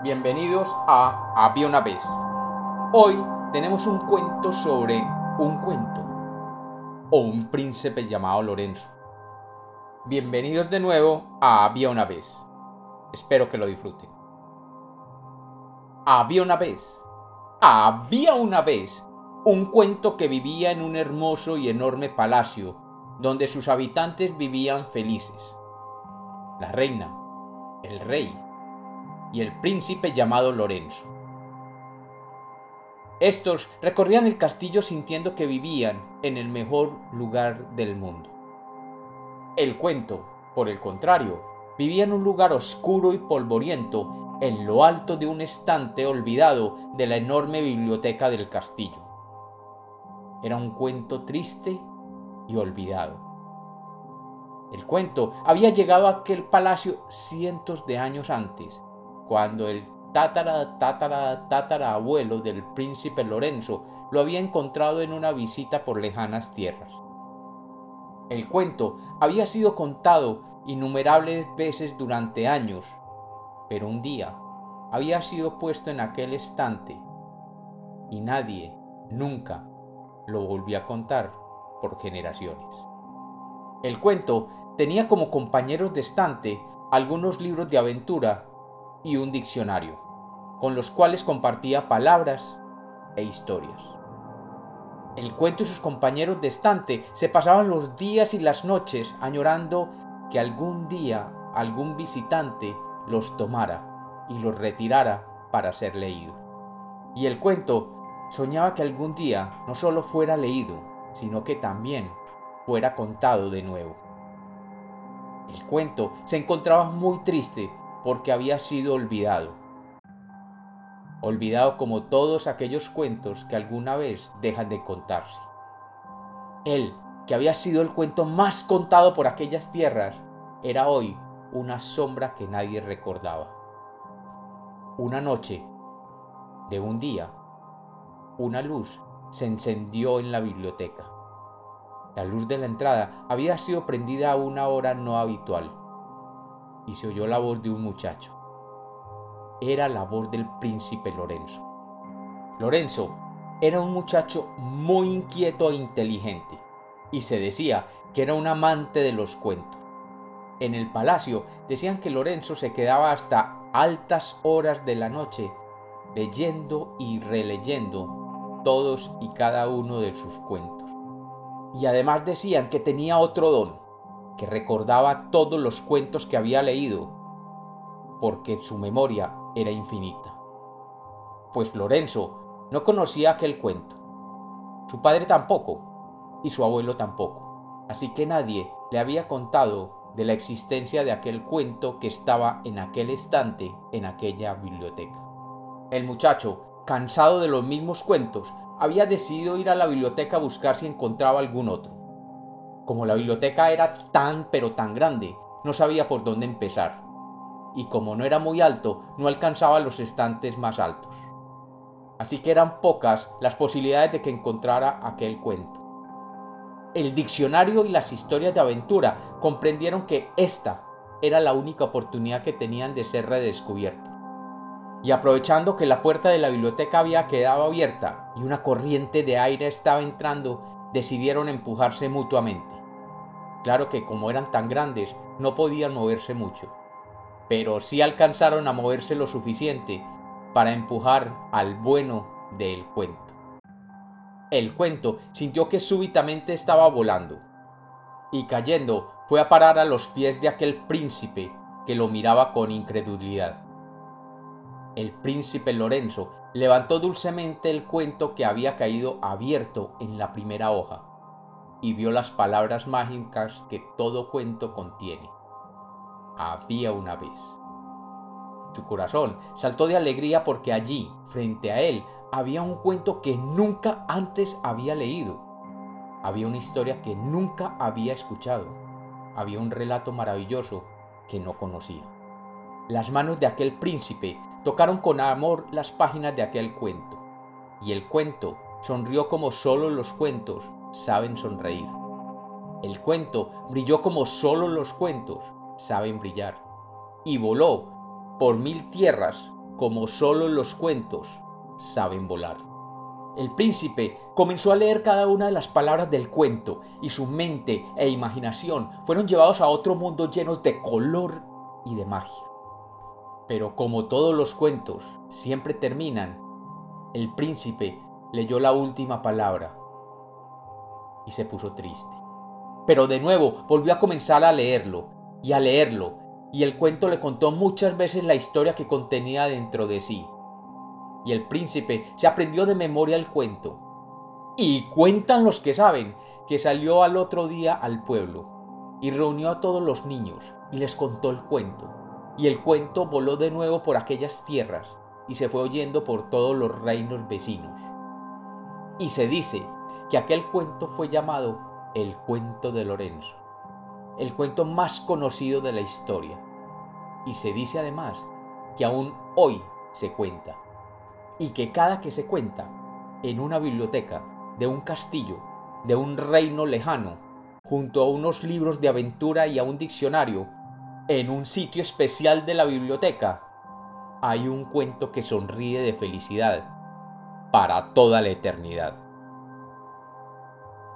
Bienvenidos a Había una vez. Hoy tenemos un cuento sobre un cuento o un príncipe llamado Lorenzo. Bienvenidos de nuevo a Había una vez. Espero que lo disfruten. Había una vez. Había una vez un cuento que vivía en un hermoso y enorme palacio donde sus habitantes vivían felices. La reina, el rey y el príncipe llamado Lorenzo. Estos recorrían el castillo sintiendo que vivían en el mejor lugar del mundo. El cuento, por el contrario, vivía en un lugar oscuro y polvoriento en lo alto de un estante olvidado de la enorme biblioteca del castillo. Era un cuento triste y olvidado. El cuento había llegado a aquel palacio cientos de años antes cuando el tatara tatara tatara abuelo del príncipe Lorenzo lo había encontrado en una visita por lejanas tierras. El cuento había sido contado innumerables veces durante años, pero un día había sido puesto en aquel estante y nadie nunca lo volvió a contar por generaciones. El cuento tenía como compañeros de estante algunos libros de aventura y un diccionario, con los cuales compartía palabras e historias. El cuento y sus compañeros de estante se pasaban los días y las noches añorando que algún día algún visitante los tomara y los retirara para ser leído. Y el cuento soñaba que algún día no solo fuera leído, sino que también fuera contado de nuevo. El cuento se encontraba muy triste porque había sido olvidado. Olvidado como todos aquellos cuentos que alguna vez dejan de contarse. Él, que había sido el cuento más contado por aquellas tierras, era hoy una sombra que nadie recordaba. Una noche, de un día, una luz se encendió en la biblioteca. La luz de la entrada había sido prendida a una hora no habitual y se oyó la voz de un muchacho. Era la voz del príncipe Lorenzo. Lorenzo era un muchacho muy inquieto e inteligente, y se decía que era un amante de los cuentos. En el palacio decían que Lorenzo se quedaba hasta altas horas de la noche leyendo y releyendo todos y cada uno de sus cuentos. Y además decían que tenía otro don, que recordaba todos los cuentos que había leído, porque su memoria era infinita. Pues Lorenzo no conocía aquel cuento, su padre tampoco, y su abuelo tampoco, así que nadie le había contado de la existencia de aquel cuento que estaba en aquel estante en aquella biblioteca. El muchacho, cansado de los mismos cuentos, había decidido ir a la biblioteca a buscar si encontraba algún otro. Como la biblioteca era tan pero tan grande, no sabía por dónde empezar. Y como no era muy alto, no alcanzaba los estantes más altos. Así que eran pocas las posibilidades de que encontrara aquel cuento. El diccionario y las historias de aventura comprendieron que esta era la única oportunidad que tenían de ser redescubiertos. Y aprovechando que la puerta de la biblioteca había quedado abierta y una corriente de aire estaba entrando, decidieron empujarse mutuamente. Claro que como eran tan grandes, no podían moverse mucho, pero sí alcanzaron a moverse lo suficiente para empujar al bueno del cuento. El cuento sintió que súbitamente estaba volando, y cayendo fue a parar a los pies de aquel príncipe que lo miraba con incredulidad. El príncipe Lorenzo levantó dulcemente el cuento que había caído abierto en la primera hoja y vio las palabras mágicas que todo cuento contiene. Había una vez. Su corazón saltó de alegría porque allí, frente a él, había un cuento que nunca antes había leído. Había una historia que nunca había escuchado. Había un relato maravilloso que no conocía. Las manos de aquel príncipe tocaron con amor las páginas de aquel cuento, y el cuento sonrió como solo los cuentos saben sonreír. El cuento brilló como solo los cuentos saben brillar, y voló por mil tierras como solo los cuentos saben volar. El príncipe comenzó a leer cada una de las palabras del cuento y su mente e imaginación fueron llevados a otro mundo lleno de color y de magia. Pero como todos los cuentos siempre terminan, el príncipe leyó la última palabra y se puso triste. Pero de nuevo volvió a comenzar a leerlo y a leerlo, y el cuento le contó muchas veces la historia que contenía dentro de sí. Y el príncipe se aprendió de memoria el cuento. Y cuentan los que saben que salió al otro día al pueblo y reunió a todos los niños y les contó el cuento. Y el cuento voló de nuevo por aquellas tierras y se fue oyendo por todos los reinos vecinos. Y se dice que aquel cuento fue llamado el cuento de Lorenzo, el cuento más conocido de la historia. Y se dice además que aún hoy se cuenta, y que cada que se cuenta en una biblioteca de un castillo, de un reino lejano, junto a unos libros de aventura y a un diccionario, en un sitio especial de la biblioteca, hay un cuento que sonríe de felicidad para toda la eternidad.